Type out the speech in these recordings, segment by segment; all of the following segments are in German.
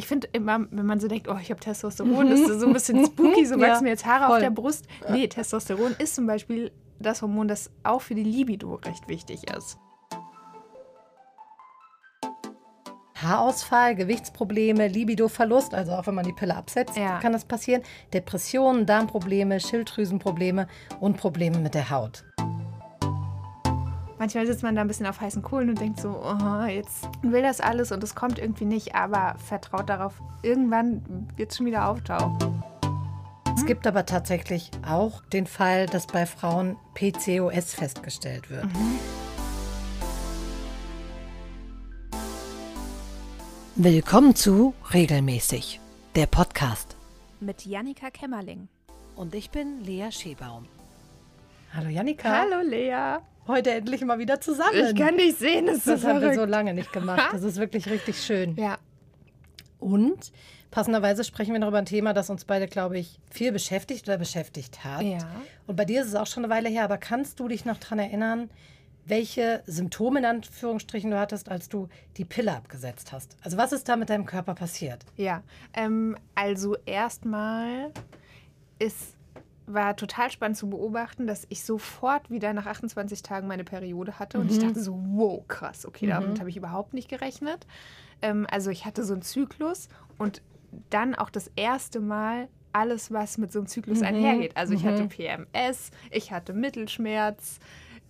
Ich finde immer, wenn man so denkt, oh, ich habe Testosteron, ist das so ein bisschen spooky, so wachsen mir jetzt Haare voll. auf der Brust. Nee, Testosteron ist zum Beispiel das Hormon, das auch für die Libido recht wichtig ist. Haarausfall, Gewichtsprobleme, Libidoverlust, also auch wenn man die Pille absetzt, ja. kann das passieren. Depressionen, Darmprobleme, Schilddrüsenprobleme und Probleme mit der Haut. Manchmal sitzt man da ein bisschen auf heißen Kohlen und denkt so, oh, jetzt will das alles und es kommt irgendwie nicht, aber vertraut darauf, irgendwann wird es schon wieder auftauchen. Es gibt aber tatsächlich auch den Fall, dass bei Frauen PCOS festgestellt wird. Mhm. Willkommen zu Regelmäßig, der Podcast. Mit Jannika Kämmerling. Und ich bin Lea Schebaum. Hallo Jannika. Hallo Lea. Heute endlich mal wieder zusammen. Ich kann dich sehen, das, das haben wir so lange nicht gemacht. Das ist wirklich richtig schön. Ja. Und passenderweise sprechen wir noch über ein Thema, das uns beide, glaube ich, viel beschäftigt oder beschäftigt hat. Ja. Und bei dir ist es auch schon eine Weile her, aber kannst du dich noch daran erinnern, welche Symptome in Anführungsstrichen du hattest, als du die Pille abgesetzt hast. Also was ist da mit deinem Körper passiert? Ja, ähm, also erstmal ist war total spannend zu beobachten, dass ich sofort wieder nach 28 Tagen meine Periode hatte. Und mhm. ich dachte so, wow, krass, okay, mhm. damit habe ich überhaupt nicht gerechnet. Ähm, also ich hatte so einen Zyklus und dann auch das erste Mal alles, was mit so einem Zyklus mhm. einhergeht. Also ich hatte mhm. PMS, ich hatte Mittelschmerz,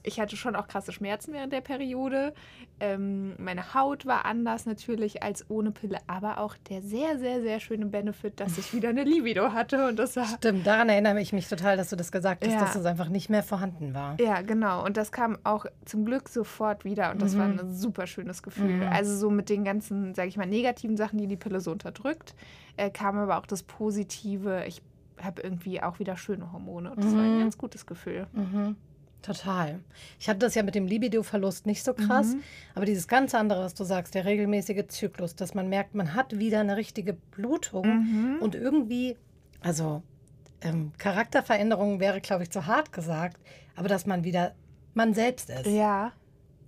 ich hatte schon auch krasse Schmerzen während der Periode. Ähm, meine Haut war anders natürlich als ohne Pille, aber auch der sehr, sehr, sehr schöne Benefit, dass ich wieder eine Libido hatte. Und das war Stimmt, daran erinnere ich mich total, dass du das gesagt hast, ja. dass es einfach nicht mehr vorhanden war. Ja, genau. Und das kam auch zum Glück sofort wieder und das mhm. war ein super schönes Gefühl. Mhm. Also so mit den ganzen, sage ich mal, negativen Sachen, die die Pille so unterdrückt, äh, kam aber auch das Positive. Ich habe irgendwie auch wieder schöne Hormone und das mhm. war ein mhm. ganz gutes Gefühl. Mhm. Total. Ich hatte das ja mit dem Libido-Verlust nicht so krass, mhm. aber dieses ganz andere, was du sagst, der regelmäßige Zyklus, dass man merkt, man hat wieder eine richtige Blutung mhm. und irgendwie, also ähm, Charakterveränderung wäre, glaube ich, zu hart gesagt, aber dass man wieder man selbst ist. Ja.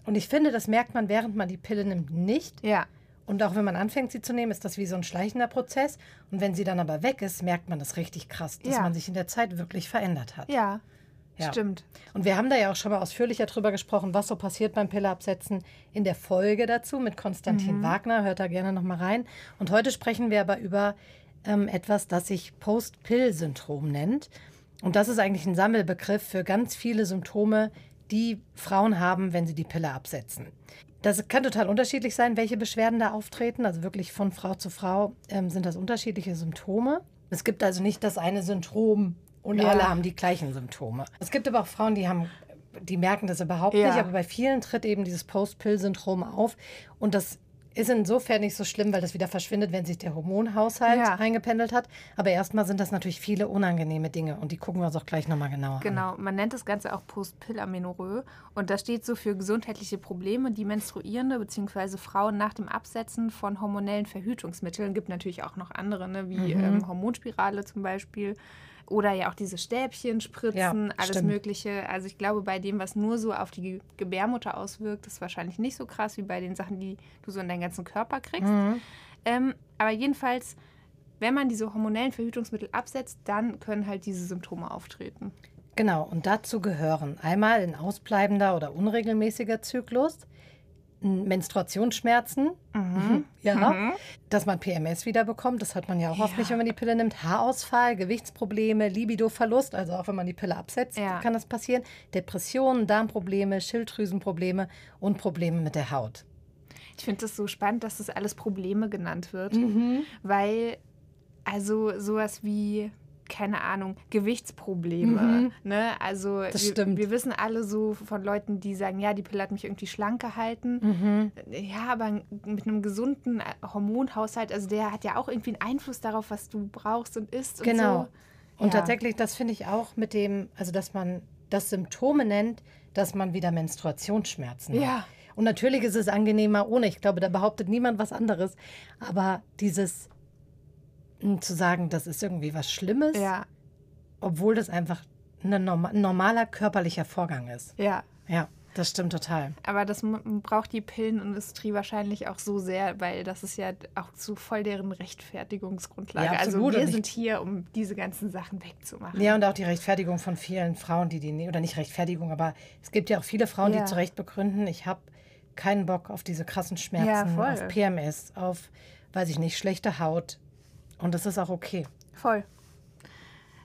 Und ich finde, das merkt man, während man die Pille nimmt, nicht. Ja. Und auch wenn man anfängt, sie zu nehmen, ist das wie so ein schleichender Prozess. Und wenn sie dann aber weg ist, merkt man das richtig krass, dass ja. man sich in der Zeit wirklich verändert hat. Ja. Ja. Stimmt. Und wir haben da ja auch schon mal ausführlicher drüber gesprochen, was so passiert beim Pilleabsetzen in der Folge dazu mit Konstantin mhm. Wagner. Hört da gerne nochmal rein. Und heute sprechen wir aber über ähm, etwas, das sich Post-Pill-Syndrom nennt. Und das ist eigentlich ein Sammelbegriff für ganz viele Symptome, die Frauen haben, wenn sie die Pille absetzen. Das kann total unterschiedlich sein, welche Beschwerden da auftreten. Also wirklich von Frau zu Frau ähm, sind das unterschiedliche Symptome. Es gibt also nicht das eine Syndrom, und ja. alle haben die gleichen Symptome. Es gibt aber auch Frauen, die haben die merken das überhaupt ja. nicht, aber bei vielen tritt eben dieses Post-Pill-Syndrom auf. Und das ist insofern nicht so schlimm, weil das wieder verschwindet, wenn sich der Hormonhaushalt ja. eingependelt hat. Aber erstmal sind das natürlich viele unangenehme Dinge und die gucken wir uns auch gleich nochmal genauer genau. an. Genau, man nennt das Ganze auch Post-Pill-Amenorrhoe und das steht so für gesundheitliche Probleme, die Menstruierende bzw. Frauen nach dem Absetzen von hormonellen Verhütungsmitteln, gibt natürlich auch noch andere, ne, wie mhm. ähm, Hormonspirale zum Beispiel, oder ja auch diese Stäbchen, Spritzen, ja, alles stimmt. Mögliche. Also ich glaube, bei dem, was nur so auf die Gebärmutter auswirkt, ist wahrscheinlich nicht so krass wie bei den Sachen, die du so in deinen ganzen Körper kriegst. Mhm. Ähm, aber jedenfalls, wenn man diese hormonellen Verhütungsmittel absetzt, dann können halt diese Symptome auftreten. Genau, und dazu gehören einmal ein ausbleibender oder unregelmäßiger Zyklus, Menstruationsschmerzen, mhm. ja, mhm. dass man PMS wieder bekommt, das hat man ja auch ja. oft nicht, wenn man die Pille nimmt, Haarausfall, Gewichtsprobleme, Libidoverlust, also auch wenn man die Pille absetzt, ja. kann das passieren, Depressionen, Darmprobleme, Schilddrüsenprobleme und Probleme mit der Haut. Ich finde das so spannend, dass das alles Probleme genannt wird, mhm. weil also sowas wie keine Ahnung, Gewichtsprobleme. Mhm. Ne? Also wir, wir, wissen alle so von Leuten, die sagen, ja, die Pille hat mich irgendwie schlank gehalten. Mhm. Ja, aber mit einem gesunden äh, Hormonhaushalt, also der hat ja auch irgendwie einen Einfluss darauf, was du brauchst und isst und genau. so. Und ja. tatsächlich, das finde ich auch mit dem, also dass man das Symptome nennt, dass man wieder Menstruationsschmerzen ja. hat. Und natürlich ist es angenehmer ohne. Ich glaube, da behauptet niemand was anderes. Aber dieses zu sagen, das ist irgendwie was Schlimmes, ja. obwohl das einfach ein normaler körperlicher Vorgang ist. Ja. Ja. Das stimmt total. Aber das braucht die Pillenindustrie wahrscheinlich auch so sehr, weil das ist ja auch so voll deren Rechtfertigungsgrundlage. Ja, also wir sind hier, um diese ganzen Sachen wegzumachen. Ja, und auch die Rechtfertigung von vielen Frauen, die die, oder nicht Rechtfertigung, aber es gibt ja auch viele Frauen, ja. die zu Recht begründen, ich habe keinen Bock auf diese krassen Schmerzen, ja, auf PMS, auf, weiß ich nicht, schlechte Haut. Und das ist auch okay. Voll.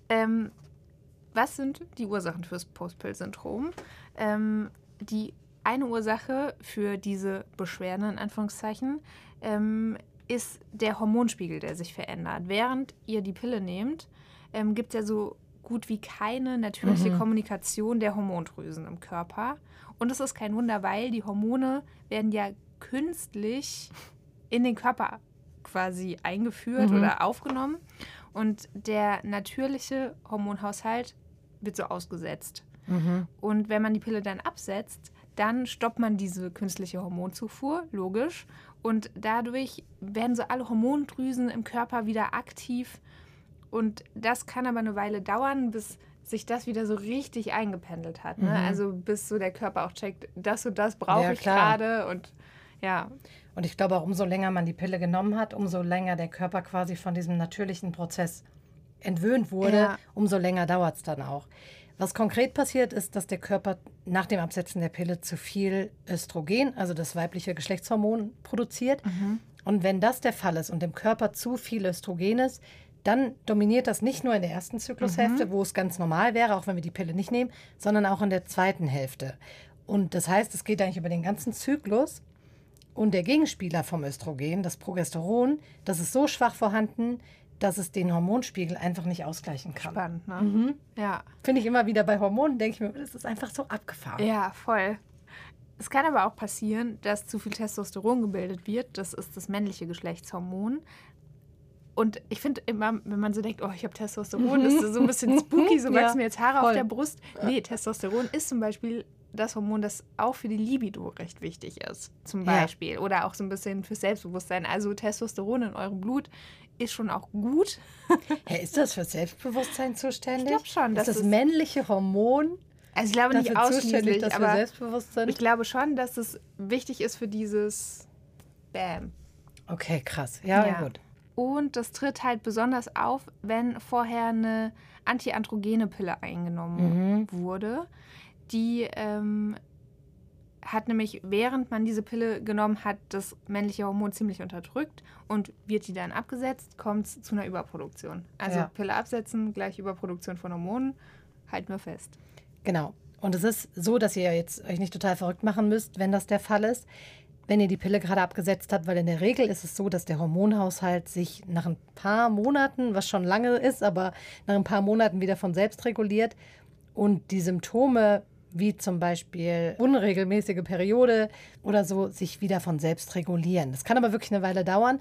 Ähm, was sind die Ursachen fürs Postpill-Syndrom? Ähm, die eine Ursache für diese Beschwerden, in Anführungszeichen, ähm, ist der Hormonspiegel, der sich verändert. Während ihr die Pille nehmt, ähm, gibt es ja so gut wie keine natürliche mhm. Kommunikation der Hormondrüsen im Körper. Und es ist kein Wunder, weil die Hormone werden ja künstlich in den Körper quasi eingeführt mhm. oder aufgenommen. Und der natürliche Hormonhaushalt wird so ausgesetzt. Mhm. Und wenn man die Pille dann absetzt, dann stoppt man diese künstliche Hormonzufuhr, logisch. Und dadurch werden so alle Hormondrüsen im Körper wieder aktiv. Und das kann aber eine Weile dauern, bis sich das wieder so richtig eingependelt hat. Ne? Mhm. Also bis so der Körper auch checkt, das und das brauche ja, ich gerade. Und ja. Und ich glaube auch, umso länger man die Pille genommen hat, umso länger der Körper quasi von diesem natürlichen Prozess entwöhnt wurde, ja. umso länger dauert es dann auch. Was konkret passiert, ist, dass der Körper nach dem Absetzen der Pille zu viel Östrogen, also das weibliche Geschlechtshormon, produziert. Mhm. Und wenn das der Fall ist und dem Körper zu viel Östrogen ist, dann dominiert das nicht nur in der ersten Zyklushälfte, mhm. wo es ganz normal wäre, auch wenn wir die Pille nicht nehmen, sondern auch in der zweiten Hälfte. Und das heißt, es geht eigentlich über den ganzen Zyklus. Und der Gegenspieler vom Östrogen, das Progesteron, das ist so schwach vorhanden, dass es den Hormonspiegel einfach nicht ausgleichen kann. Spannend, ne? Mhm. Ja. Finde ich immer wieder bei Hormonen, denke ich mir, das ist einfach so abgefahren. Ja, voll. Es kann aber auch passieren, dass zu viel Testosteron gebildet wird. Das ist das männliche Geschlechtshormon. Und ich finde immer, wenn man so denkt, oh, ich habe Testosteron, ist das so ein bisschen spooky, so wachsen ja, mir jetzt Haare voll. auf der Brust. Nee, Testosteron ist zum Beispiel das Hormon, das auch für die Libido recht wichtig ist, zum Beispiel. Ja. Oder auch so ein bisschen fürs Selbstbewusstsein. Also Testosteron in eurem Blut ist schon auch gut. ja, ist das für Selbstbewusstsein zuständig? Ich glaube schon. Ist das, das männliche Hormon? Also ich glaube nicht ausschließlich, aber Selbstbewusstsein? ich glaube schon, dass es wichtig ist für dieses Bam. Okay, krass. Ja, ja. gut. Und das tritt halt besonders auf, wenn vorher eine antiandrogene Pille eingenommen mhm. wurde. Die ähm, hat nämlich, während man diese Pille genommen hat, das männliche Hormon ziemlich unterdrückt und wird die dann abgesetzt, kommt es zu einer Überproduktion. Also ja. Pille absetzen, gleich Überproduktion von Hormonen, halten wir fest. Genau. Und es ist so, dass ihr jetzt euch nicht total verrückt machen müsst, wenn das der Fall ist, wenn ihr die Pille gerade abgesetzt habt, weil in der Regel ist es so, dass der Hormonhaushalt sich nach ein paar Monaten, was schon lange ist, aber nach ein paar Monaten wieder von selbst reguliert und die Symptome wie zum Beispiel unregelmäßige Periode oder so, sich wieder von selbst regulieren. Das kann aber wirklich eine Weile dauern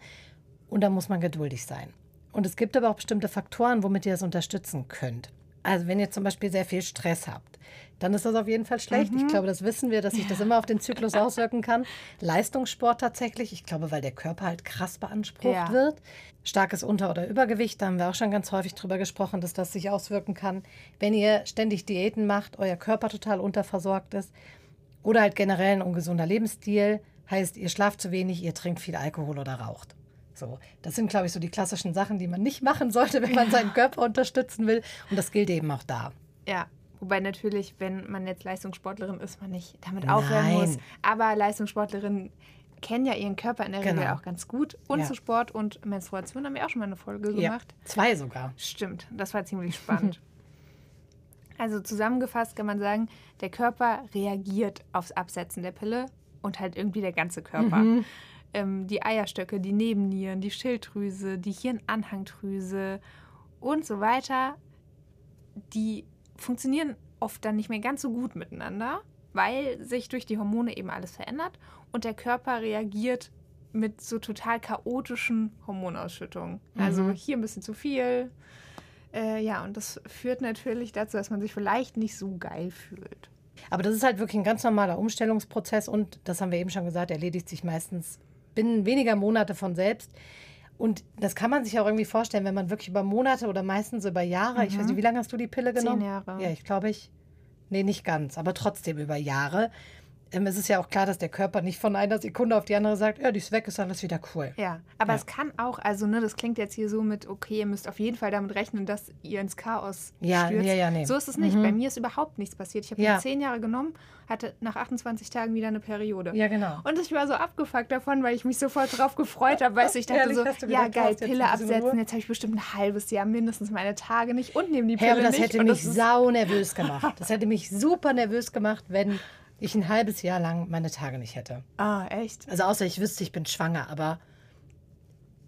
und da muss man geduldig sein. Und es gibt aber auch bestimmte Faktoren, womit ihr das unterstützen könnt. Also wenn ihr zum Beispiel sehr viel Stress habt, dann ist das auf jeden Fall schlecht. Mhm. Ich glaube, das wissen wir, dass sich das immer auf den Zyklus auswirken kann. Leistungssport tatsächlich, ich glaube, weil der Körper halt krass beansprucht ja. wird. Starkes Unter- oder Übergewicht, da haben wir auch schon ganz häufig drüber gesprochen, dass das sich auswirken kann. Wenn ihr ständig Diäten macht, euer Körper total unterversorgt ist oder halt generell ein ungesunder Lebensstil, heißt, ihr schlaft zu wenig, ihr trinkt viel Alkohol oder raucht. So, das sind, glaube ich, so die klassischen Sachen, die man nicht machen sollte, wenn man seinen Körper unterstützen will. Und das gilt eben auch da. Ja, Wobei natürlich, wenn man jetzt Leistungssportlerin ist, man nicht damit aufhören muss. Aber Leistungssportlerinnen kennen ja ihren Körper in der genau. Regel auch ganz gut. Und ja. zu Sport und Menstruation haben wir auch schon mal eine Folge ja. gemacht. Zwei sogar. Stimmt, das war ziemlich spannend. also zusammengefasst kann man sagen, der Körper reagiert aufs Absetzen der Pille und halt irgendwie der ganze Körper. Mhm ähm, die Eierstöcke, die Nebennieren, die Schilddrüse, die Hirnanhangdrüse und so weiter, die funktionieren oft dann nicht mehr ganz so gut miteinander, weil sich durch die Hormone eben alles verändert und der Körper reagiert mit so total chaotischen Hormonausschüttungen. Mhm. Also hier ein bisschen zu viel. Äh, ja, und das führt natürlich dazu, dass man sich vielleicht nicht so geil fühlt. Aber das ist halt wirklich ein ganz normaler Umstellungsprozess und das haben wir eben schon gesagt, erledigt sich meistens binnen weniger Monate von selbst. Und das kann man sich auch irgendwie vorstellen, wenn man wirklich über Monate oder meistens über Jahre, mhm. ich weiß nicht, mhm. wie lange hast du die Pille genommen? Zehn Jahre. Ja, ich glaube, ich nee, nicht ganz, aber trotzdem über Jahre, es ist ja auch klar, dass der Körper nicht von einer Sekunde auf die andere sagt, ja, die ist weg, ist alles wieder cool. Ja, aber Ja. es kann auch, also ne, das klingt jetzt hier so mit, okay, ihr müsst auf jeden Fall damit rechnen, dass ihr ins Chaos Ja, stürzt. ja, ja, nee. So ist es nicht. Mhm. Bei mir ist überhaupt nichts passiert. Ich habe Ja. zehn Jahre genommen, hatte nach 28 Tagen wieder eine Periode. Ja, genau. Und ich war so abgefuckt davon, weil ich mich sofort drauf gefreut habe. Weißt du, ich dachte Ehrlich, so, ja geil, Pille absetzen. Jetzt habe ich bestimmt ein halbes Jahr mindestens meine Tage nicht und nehme die Pille Hey, aber das nicht. hätte mich sau nervös gemacht. Das hätte mich super nervös gemacht, wenn ich ein halbes Jahr lang meine Tage nicht hätte. Ah, echt? Also außer ich wüsste, ich bin schwanger, aber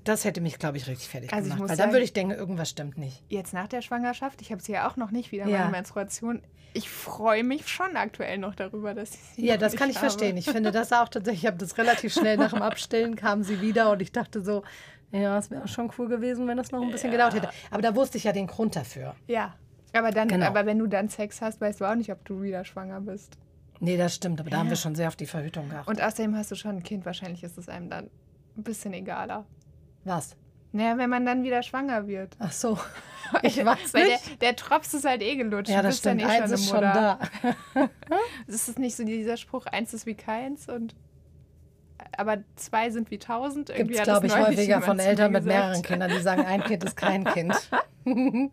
das hätte mich, glaube ich, richtig fertig Also gemacht. Weil dann sagen- würde ich denken, irgendwas stimmt nicht. Jetzt nach der Schwangerschaft, ich habe sie ja auch noch nicht wieder, Ja. meine Menstruation. Ich freue mich schon aktuell noch darüber, dass ich sie Ja, das kann ich habe. verstehen. Ich finde das auch tatsächlich. Ich habe das relativ schnell nach dem Abstillen kam sie wieder und ich dachte so, ja, es wäre schon cool gewesen, wenn das noch ein bisschen gedauert hätte. Aber da wusste ich ja den Grund dafür. Ja. Aber, dann, Genau. aber wenn du dann Sex hast, weißt du auch nicht, ob du wieder schwanger bist. Nee, das stimmt, aber da haben wir schon sehr auf die Verhütung geachtet. Und außerdem hast du schon ein Kind, wahrscheinlich ist es einem dann ein bisschen egaler. Was? Naja, wenn man dann wieder schwanger wird. Ach so, ich weiß Weil nicht. der, der Drops ist halt eh gelutscht. Ja, das bist dann stimmt. eh schon Eins ist schon da. Ist es nicht so dieser Spruch, eins ist wie keins und aber zwei sind wie tausend? Gibt es, glaube ich, häufiger von Eltern mit mehreren Kindern, die sagen, ein Kind ist kein Kind.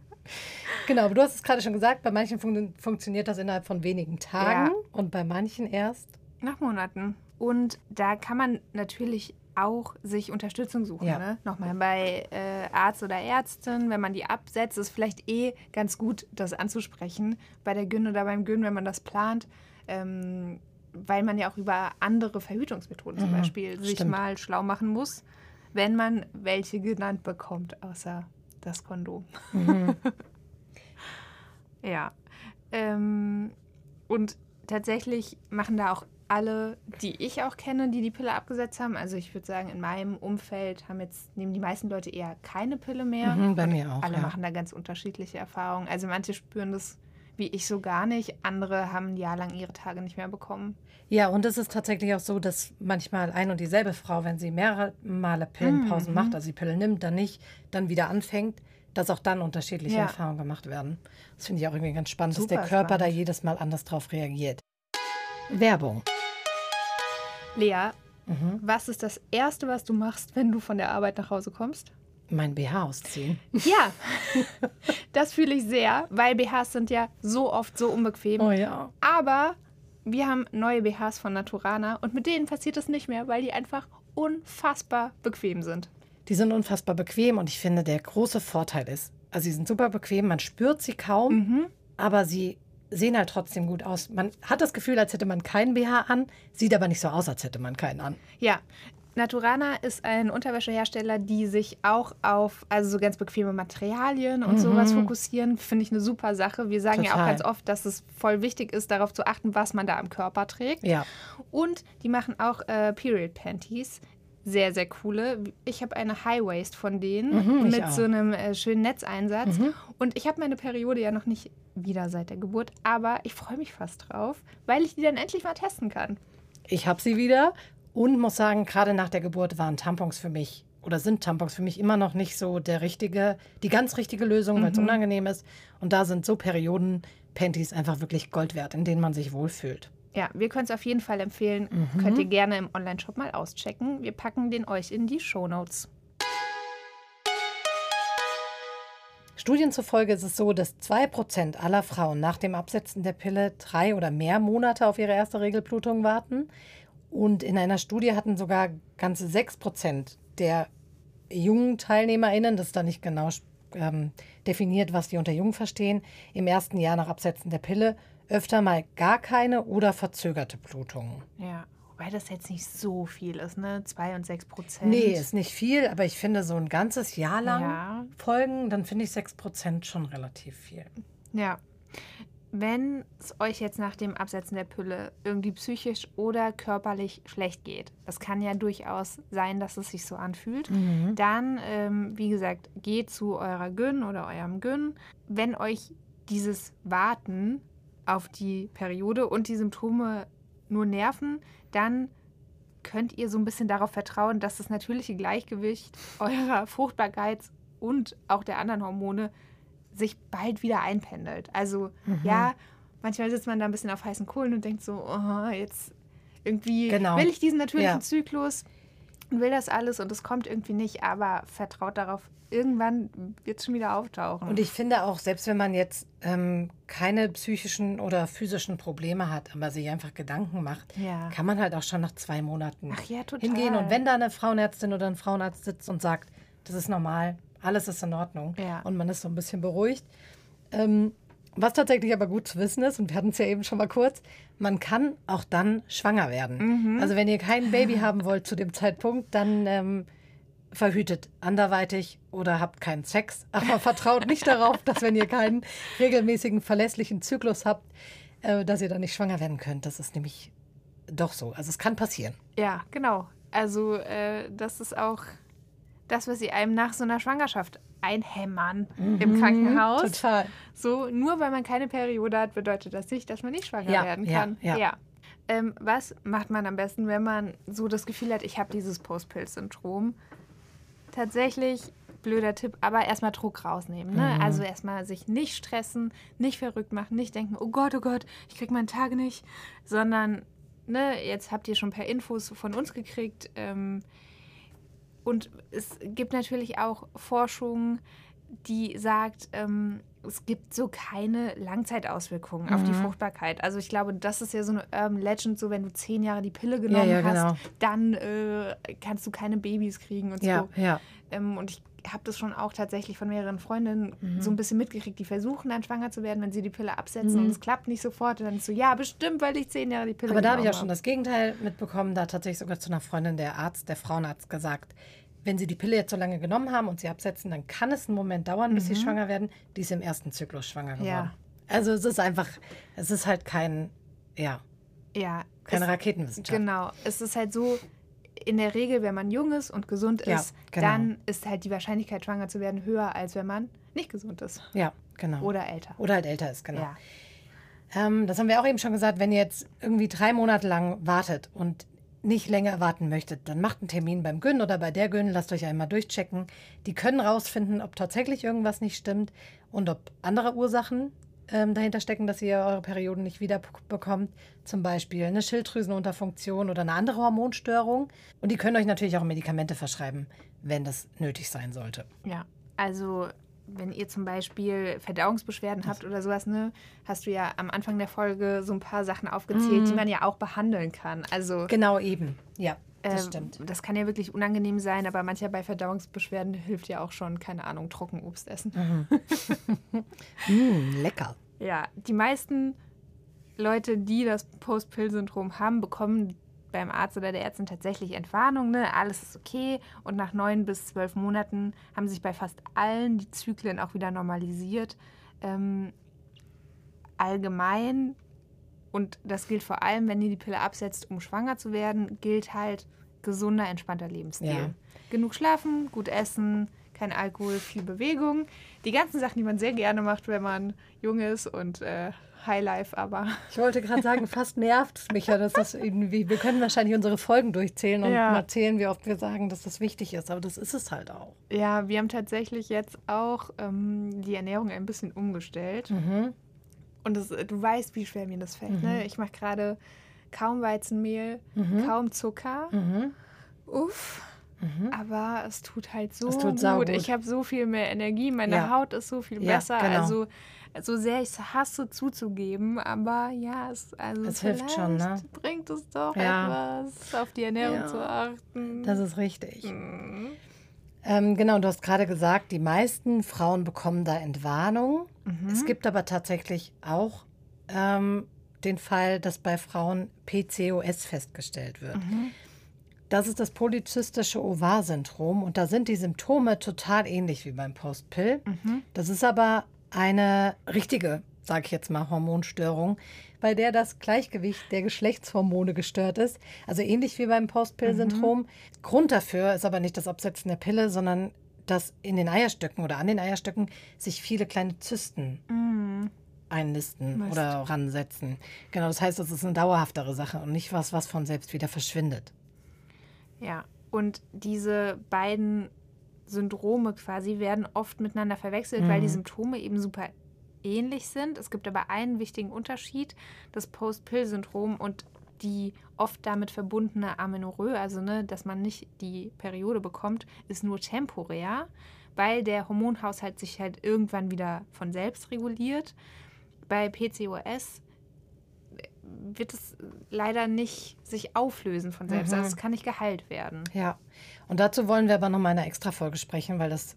genau, aber du hast es gerade schon gesagt, bei manchen fun funktioniert das innerhalb von wenigen Tagen Ja. und bei manchen erst. Nach Monaten. Und da kann man natürlich auch sich Unterstützung suchen. Ja. Ne? Nochmal bei äh, Arzt oder Ärztin, wenn man die absetzt, ist vielleicht eh ganz gut, das anzusprechen. Bei der Gyn oder beim Gyn, wenn man das plant. Ähm, weil man ja auch über andere Verhütungsmethoden zum Mhm, Beispiel sich stimmt. mal schlau machen muss, wenn man welche genannt bekommt, außer das Kondom. Mhm. Ja. Ähm, und tatsächlich machen da auch alle, die ich auch kenne, die die Pille abgesetzt haben. Also ich würde sagen, in meinem Umfeld haben jetzt, nehmen die meisten Leute eher keine Pille mehr. Mhm, bei mir auch. Alle ja. machen da ganz unterschiedliche Erfahrungen. Also manche spüren das wie ich so gar nicht. Andere haben ein Jahr lang ihre Tage nicht mehr bekommen. Ja, und es ist tatsächlich auch so, dass manchmal ein und dieselbe Frau, wenn sie mehrere Male Pillenpausen Mhm. macht, also die Pille nimmt, dann nicht, dann wieder anfängt, dass auch dann unterschiedliche Ja. Erfahrungen gemacht werden. Das finde ich auch irgendwie ganz spannend, dass Super der Körper da spannend. jedes Mal anders drauf reagiert. Werbung. Lea, Mhm. was ist das Erste, was du machst, wenn du von der Arbeit nach Hause kommst? Mein BH ausziehen. Ja, das fühle ich sehr, weil BHs sind ja so oft so unbequem. Oh ja. Aber wir haben neue BHs von Naturana und mit denen passiert das nicht mehr, weil die einfach unfassbar bequem sind. Die sind unfassbar bequem und ich finde, der große Vorteil ist, also sie sind super bequem, man spürt sie kaum, Mhm. aber sie sehen halt trotzdem gut aus. Man hat das Gefühl, als hätte man keinen BH an, sieht aber nicht so aus, als hätte man keinen an. Ja, Naturana ist ein Unterwäschehersteller, die sich auch auf also so ganz bequeme Materialien und sowas fokussieren. Finde ich eine super Sache. Wir sagen ja auch Mhm. Total. ganz oft, dass es voll wichtig ist, darauf zu achten, was man da am Körper trägt. Ja. Und die machen auch äh, Period Panties. Sehr, sehr coole. Ich habe eine High Waist von denen Mhm, mit. Mhm. so einem äh, schönen Netzeinsatz. Und ich habe meine Periode ja noch nicht wieder seit der Geburt, aber ich freue mich fast drauf, weil ich die dann endlich mal testen kann. Ich habe sie wieder und muss sagen, gerade nach der Geburt waren Tampons für mich oder sind Tampons für mich immer noch nicht so der richtige, die ganz richtige Lösung, weil es unangenehm ist. Und da sind so Perioden-Panties einfach wirklich Gold wert, in denen man sich wohlfühlt. Ja, wir können es auf jeden Fall empfehlen. Könnt ihr gerne im Online-Shop mal auschecken. Wir packen den euch in die Shownotes. Studien zufolge ist es so, dass 2% aller Frauen nach dem Absetzen der Pille drei oder mehr Monate auf ihre erste Regelblutung warten. Und in einer Studie hatten sogar ganze 6% der jungen TeilnehmerInnen, das ist da nicht genau ähm, definiert, was die unter jung verstehen, im ersten Jahr nach Absetzen der Pille öfter mal gar keine oder verzögerte Blutungen. Ja, wobei das jetzt nicht so viel ist, ne? Zwei und sechs Prozent. Nee, ist nicht viel, aber ich finde so ein ganzes Jahr lang Ja. Folgen, dann finde ich 6% schon relativ viel. Ja. Wenn es euch jetzt nach dem Absetzen der Pille irgendwie psychisch oder körperlich schlecht geht, das kann ja durchaus sein, dass es sich so anfühlt, dann, ähm, wie gesagt, geht zu eurer Gyn oder eurem Gyn. Wenn euch dieses Warten auf die Periode und die Symptome nur nerven, dann könnt ihr so ein bisschen darauf vertrauen, dass das natürliche Gleichgewicht eurer Fruchtbarkeit und auch der anderen Hormone sich bald wieder einpendelt. Also ja, manchmal sitzt man da ein bisschen auf heißen Kohlen und denkt so, oh, jetzt irgendwie Genau. will ich diesen natürlichen Ja. Zyklus und will das alles und es kommt irgendwie nicht, aber vertraut darauf, irgendwann wird es schon wieder auftauchen. Und ich finde auch, selbst wenn man jetzt ähm, keine psychischen oder physischen Probleme hat, aber sich einfach Gedanken macht, Ja. kann man halt auch schon nach zwei Monaten ja, hingehen. Und wenn da eine Frauenärztin oder ein Frauenarzt sitzt und sagt, das ist normal, alles ist in Ordnung Ja. und man ist so ein bisschen beruhigt. Ähm, was tatsächlich aber gut zu wissen ist, und wir hatten es ja eben schon mal kurz, man kann auch dann schwanger werden. Mhm. Also wenn ihr kein Baby haben wollt zu dem Zeitpunkt, dann ähm, verhütet anderweitig oder habt keinen Sex. Aber vertraut nicht darauf, dass wenn ihr keinen regelmäßigen, verlässlichen Zyklus habt, äh, dass ihr dann nicht schwanger werden könnt. Das ist nämlich doch so. Also es kann passieren. Ja, genau. Also äh, das ist auch das, was sie einem nach so einer Schwangerschaft einhämmern im Krankenhaus. Mhm. Total. So, nur weil man keine Periode hat, bedeutet das nicht, dass man nicht schwanger Ja, werden ja, kann. ja. Ähm, was macht man am besten, wenn man so das Gefühl hat, ich habe dieses Post-Pill-Syndrom? Tatsächlich, blöder Tipp, aber erstmal Druck rausnehmen. Ne? Mhm. Also erstmal sich nicht stressen, nicht verrückt machen, nicht denken, oh Gott, oh Gott, ich krieg meine Tage nicht, sondern ne, jetzt habt ihr schon per Infos von uns gekriegt. Ähm, und es gibt natürlich auch Forschung, die sagt, ähm, es gibt so keine Langzeitauswirkungen auf die Mhm. Fruchtbarkeit. Also ich glaube, das ist ja so eine Urban Legend, so wenn du zehn Jahre die Pille genommen ja, hast, genau. dann äh, kannst du keine Babys kriegen und Ja, so. ja. Ähm, und ich habe das schon auch tatsächlich von mehreren Freundinnen Mhm. so ein bisschen mitgekriegt, die versuchen dann schwanger zu werden, wenn sie die Pille absetzen Mhm. und es klappt nicht sofort. Und dann ist so, ja, bestimmt, weil ich zehn Jahre die Pille Aber da habe ich auch schon das Gegenteil mitbekommen. Da hat tatsächlich sogar zu einer Freundin der Arzt, der Frauenarzt, gesagt, wenn sie die Pille jetzt so lange genommen haben und sie absetzen, dann kann es einen Moment dauern, bis sie schwanger werden. Die ist im ersten Zyklus schwanger geworden. Ja. Also es ist einfach, es ist halt kein, ja, Ja, keine es- Raketenwissenschaft. Genau. Es ist halt so, in der Regel, wenn man jung ist und gesund Ja, ist, genau. dann ist halt die Wahrscheinlichkeit, schwanger zu werden, höher, als wenn man nicht gesund ist. Ja, genau. Oder älter. Oder halt älter ist, genau. Ja. Ähm, das haben wir auch eben schon gesagt, wenn ihr jetzt irgendwie drei Monate lang wartet und nicht länger warten möchtet, dann macht einen Termin beim Gyn oder bei der Gyn, lasst euch einmal durchchecken. Die können rausfinden, ob tatsächlich irgendwas nicht stimmt und ob andere Ursachen ähm, dahinter stecken, dass ihr eure Perioden nicht wieder bekommt. Zum Beispiel eine Schilddrüsenunterfunktion oder eine andere Hormonstörung. Und die können euch natürlich auch Medikamente verschreiben, wenn das nötig sein sollte. Ja. Also, wenn ihr zum Beispiel Verdauungsbeschwerden habt oder sowas, ne, hast du ja am Anfang der Folge so ein paar Sachen aufgezählt, die man ja auch behandeln kann. Also, Genau eben. Ja, das ähm, stimmt. Das kann ja wirklich unangenehm sein, aber mancher bei Verdauungsbeschwerden hilft ja auch schon, keine Ahnung, Trockenobst essen. Mm, lecker. Ja, die meisten Leute, die das Post-Pill-Syndrom haben, bekommen beim Arzt oder der Ärztin tatsächlich Entwarnung. Ne? Alles ist okay. Und nach neun bis zwölf Monaten haben sich bei fast allen die Zyklen auch wieder normalisiert. Ähm, allgemein, und das gilt vor allem, wenn ihr die Pille absetzt, um schwanger zu werden, gilt halt gesunder, entspannter Lebensstil. Ja. Genug schlafen, gut essen, kein Alkohol, viel Bewegung. Die ganzen Sachen, die man sehr gerne macht, wenn man jung ist und äh, Highlife, aber Ich wollte gerade sagen, fast nervt es mich ja, dass das irgendwie, wir können wahrscheinlich unsere Folgen durchzählen und Ja. mal zählen, wie oft wir sagen, dass das wichtig ist, aber das ist es halt auch. ja, wir haben tatsächlich jetzt auch ähm, die Ernährung ein bisschen umgestellt. Mhm. Und das, du weißt, wie schwer mir das fällt. Ne? Ich mache gerade kaum Weizenmehl, Mhm. kaum Zucker. Mhm. Uff. Mhm. Aber es tut halt so tut gut. Ich habe so viel mehr Energie, meine Ja. Haut ist so viel Ja, besser. genau. Also so sehr ich es hasse zuzugeben, aber ja, es, also Es hilft schon, ne? bringt es doch Ja. etwas, auf die Ernährung zu achten. Das ist richtig. Mhm. Ähm, genau, du hast gerade gesagt, die meisten Frauen bekommen da Entwarnung. Mhm. Es gibt aber tatsächlich auch ähm, den Fall, dass bei Frauen PCOS festgestellt wird. Mhm. Das ist das polyzystische Ovar-Syndrom und da sind die Symptome total ähnlich wie beim Postpill. Mhm. Das ist aber eine richtige, sage ich jetzt mal, Hormonstörung, bei der das Gleichgewicht der Geschlechtshormone gestört ist. Also ähnlich wie beim Postpill-Syndrom. Grund dafür ist aber nicht das Absetzen der Pille, sondern dass in den Eierstöcken oder an den Eierstöcken sich viele kleine Zysten Mhm. einnisten Mist. oder ransetzen. Genau, das heißt, das ist eine dauerhaftere Sache und nicht was, was von selbst wieder verschwindet. Ja, und diese beiden Syndrome quasi werden oft miteinander verwechselt, weil die Mhm. Symptome eben super ähnlich sind. Es gibt aber einen wichtigen Unterschied, das Post-Pill-Syndrom und die oft damit verbundene Amenorrhoe, also ne, dass man nicht die Periode bekommt, ist nur temporär, weil der Hormonhaushalt sich halt irgendwann wieder von selbst reguliert. Bei PCOS wird es leider nicht sich auflösen von selbst. Mhm. Also es kann nicht geheilt werden. Ja, und dazu wollen wir aber nochmal in einer Extra-Folge sprechen, weil das,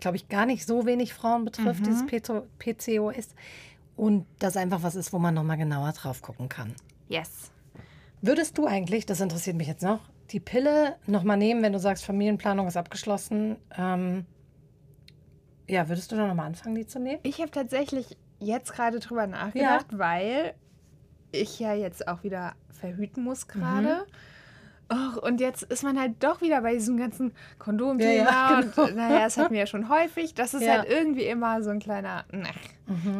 glaube ich, gar nicht so wenig Frauen betrifft, Mhm. dieses PCO PCOS. Und das einfach was ist, wo man nochmal genauer drauf gucken kann. Yes. Würdest du eigentlich, das interessiert mich jetzt noch, die Pille nochmal nehmen, wenn du sagst, Familienplanung ist abgeschlossen? Ähm, ja, würdest du dann nochmal anfangen, die zu nehmen? Ich habe tatsächlich jetzt gerade drüber nachgedacht, weil ich ja jetzt auch wieder verhüten muss gerade. Och, und jetzt ist man halt doch wieder bei diesem ganzen Kondomthema. Ja, ja, genau. Und naja, das hatten wir ja schon häufig, dass es Ja. halt irgendwie immer so ein kleiner nach,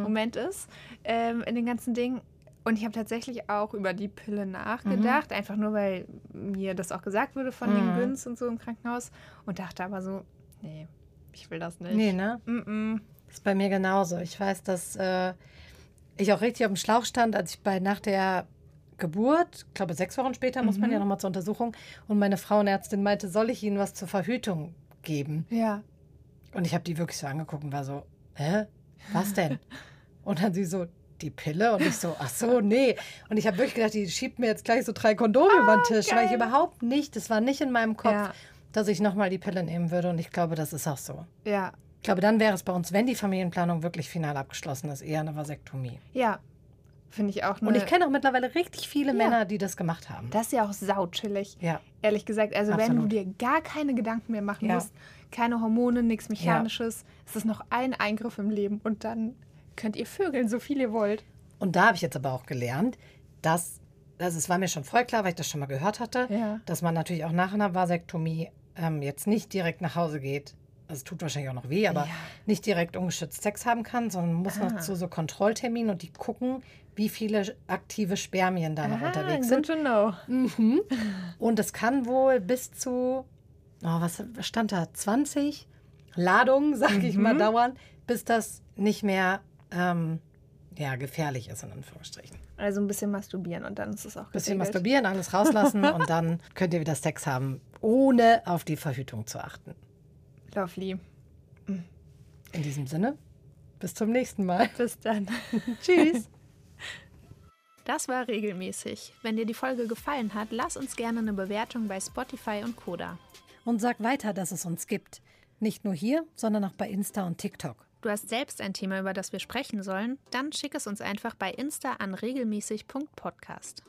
Moment ist ähm, in den ganzen Dingen. Und ich habe tatsächlich auch über die Pille nachgedacht, einfach nur, weil mir das auch gesagt wurde von den Mhm. Güns und so im Krankenhaus. Und dachte aber so, nee, ich will das nicht. Nee, ne? Mm. Das ist bei mir genauso. Ich weiß, dass äh, ich auch richtig auf dem Schlauch stand, als ich bei nach der Geburt, ich glaube sechs Wochen später, muss man ja nochmal zur Untersuchung, und meine Frauenärztin meinte, soll ich Ihnen was zur Verhütung geben? Ja. Und ich habe die wirklich so angeguckt und war so, hä? Was denn? und dann sie so, die Pille? Und ich so, ach so, nee. Und ich habe wirklich gedacht, die schiebt mir jetzt gleich so drei Kondome über den Tisch, weil ich geil. überhaupt nicht, das war nicht in meinem Kopf, Ja. dass ich nochmal die Pille nehmen würde. Und ich glaube, das ist auch so. Ja, Ich glaube, dann wäre es bei uns, wenn die Familienplanung wirklich final abgeschlossen ist, eher eine Vasektomie. ja. Finde ich auch. Und eine- ich kenne auch mittlerweile richtig viele Ja. Männer, die das gemacht haben. Das ist ja auch sauchillig. Ja. Ehrlich gesagt, also wenn Absolut. du dir gar keine Gedanken mehr machen Ja. musst, keine Hormone, nichts Mechanisches, es ist noch ein Eingriff im Leben und dann könnt ihr vögeln, so viel ihr wollt. Und da habe ich jetzt aber auch gelernt, dass, also es war mir schon voll klar, weil ich das schon mal gehört hatte, Ja. dass man natürlich auch nach einer Vasektomie ähm, jetzt nicht direkt nach Hause geht. Also es tut wahrscheinlich auch noch weh, aber Ja. nicht direkt ungeschützt Sex haben kann, sondern muss noch Ah. zu so Kontrollterminen und die gucken, wie viele aktive Spermien da noch Ah, unterwegs good sind. to know. Mhm. Und es kann wohl bis zu, oh, was stand da, 20 Ladungen, sag ich mal, Mhm. dauern, bis das nicht mehr ähm, ja, gefährlich ist, in Anführungsstrichen. Also ein bisschen masturbieren und dann ist es auch Bisschen geregelt. masturbieren, alles rauslassen und dann könnt ihr wieder Sex haben, ohne auf die Verhütung zu achten. Lovely. In diesem Sinne, bis zum nächsten Mal. Bis dann. Tschüss. Das war regelmäßig. Wenn dir die Folge gefallen hat, lass uns gerne eine Bewertung bei Spotify und Koda. Und sag weiter, dass es uns gibt. Nicht nur hier, sondern auch bei Insta und TikTok. Du hast selbst ein Thema, über das wir sprechen sollen? Dann schick es uns einfach bei Insta an regelmäßig.podcast.